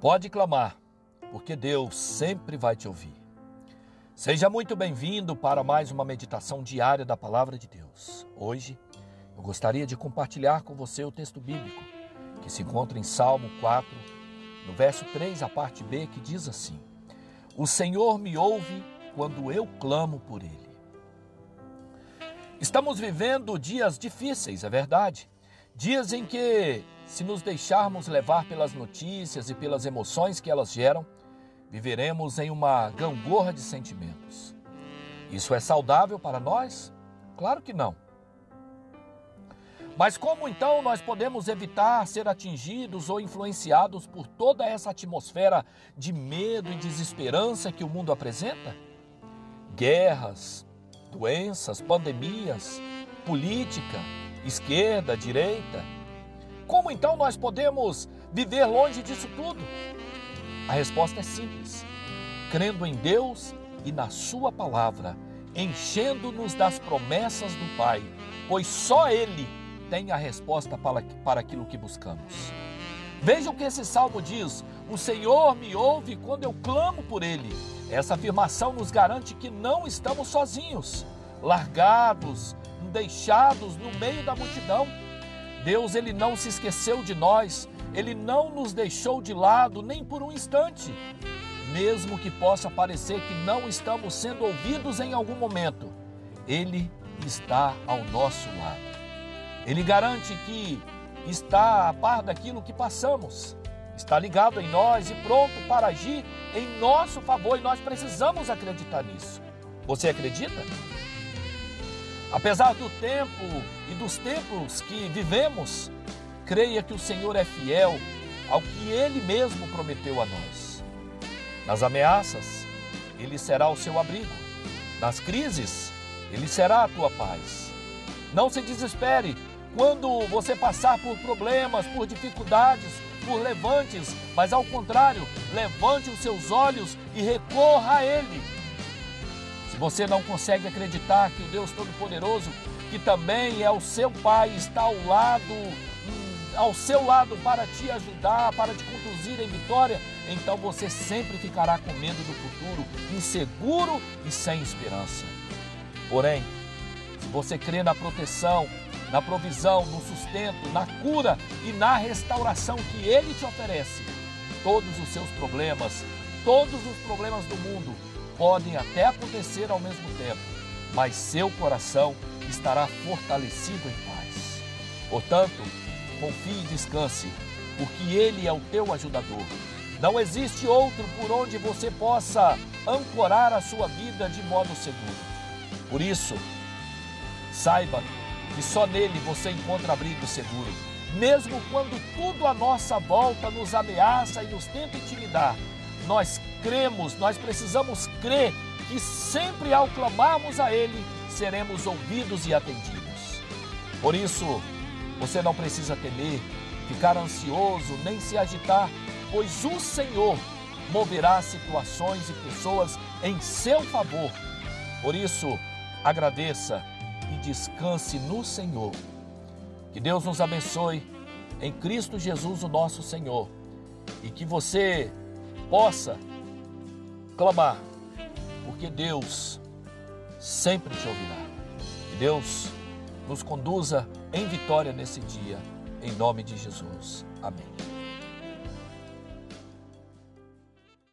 Pode clamar, porque Deus sempre vai te ouvir. Seja muito bem-vindo para mais uma meditação diária da Palavra de Deus. Hoje, eu gostaria de compartilhar com você o texto bíblico que se encontra em Salmo 4, no verso 3, a parte B, que diz assim: O Senhor me ouve quando eu clamo por Ele. Estamos vivendo dias difíceis, é verdade. Dias em que se nos deixarmos levar pelas notícias e pelas emoções que elas geram, viveremos em uma gangorra de sentimentos. Isso é saudável para nós? Claro que não. Mas como então nós podemos evitar ser atingidos ou influenciados por toda essa atmosfera de medo e desesperança que o mundo apresenta? Guerras, doenças, pandemias, política, esquerda, direita, como então nós podemos viver longe disso tudo? A resposta é simples: crendo em Deus e na Sua palavra, enchendo-nos das promessas do Pai, pois só Ele tem a resposta para, para aquilo que buscamos. Vejam o que esse salmo diz: O Senhor me ouve quando eu clamo por Ele. Essa afirmação nos garante que não estamos sozinhos, largados, deixados no meio da multidão Deus ele não se esqueceu de nós, ele não nos deixou de lado nem por um instante. Mesmo que possa parecer que não estamos sendo ouvidos em algum momento, ele está ao nosso lado. Ele garante que está a par daquilo que passamos, está ligado em nós e pronto para agir em nosso favor e nós precisamos acreditar nisso. Você acredita? Apesar do tempo e dos tempos que vivemos, creia que o Senhor é fiel ao que ele mesmo prometeu a nós. Nas ameaças, ele será o seu abrigo. Nas crises, ele será a tua paz. Não se desespere quando você passar por problemas, por dificuldades, por levantes, mas ao contrário, levante os seus olhos e recorra a ele você não consegue acreditar que o Deus Todo-Poderoso, que também é o seu Pai, está ao lado, hum, ao seu lado para te ajudar, para te conduzir em vitória, então você sempre ficará com medo do futuro, inseguro e sem esperança. Porém, se você crê na proteção, na provisão, no sustento, na cura e na restauração que Ele te oferece, todos os seus problemas, todos os problemas do mundo podem até acontecer ao mesmo tempo, mas seu coração estará fortalecido em paz. Portanto, confie e descanse, porque Ele é o teu ajudador. Não existe outro por onde você possa ancorar a sua vida de modo seguro. Por isso, saiba que só nele você encontra abrigo seguro. Mesmo quando tudo à nossa volta nos ameaça e nos tenta intimidar, nós cremos, nós precisamos crer que sempre ao clamarmos a Ele, seremos ouvidos e atendidos. Por isso, você não precisa temer, ficar ansioso, nem se agitar, pois o Senhor moverá situações e pessoas em seu favor. Por isso, agradeça e descanse no Senhor. Que Deus nos abençoe em Cristo Jesus, o nosso Senhor, e que você possa clamar, porque Deus sempre te ouvirá. Que Deus nos conduza em vitória nesse dia, em nome de Jesus. Amém.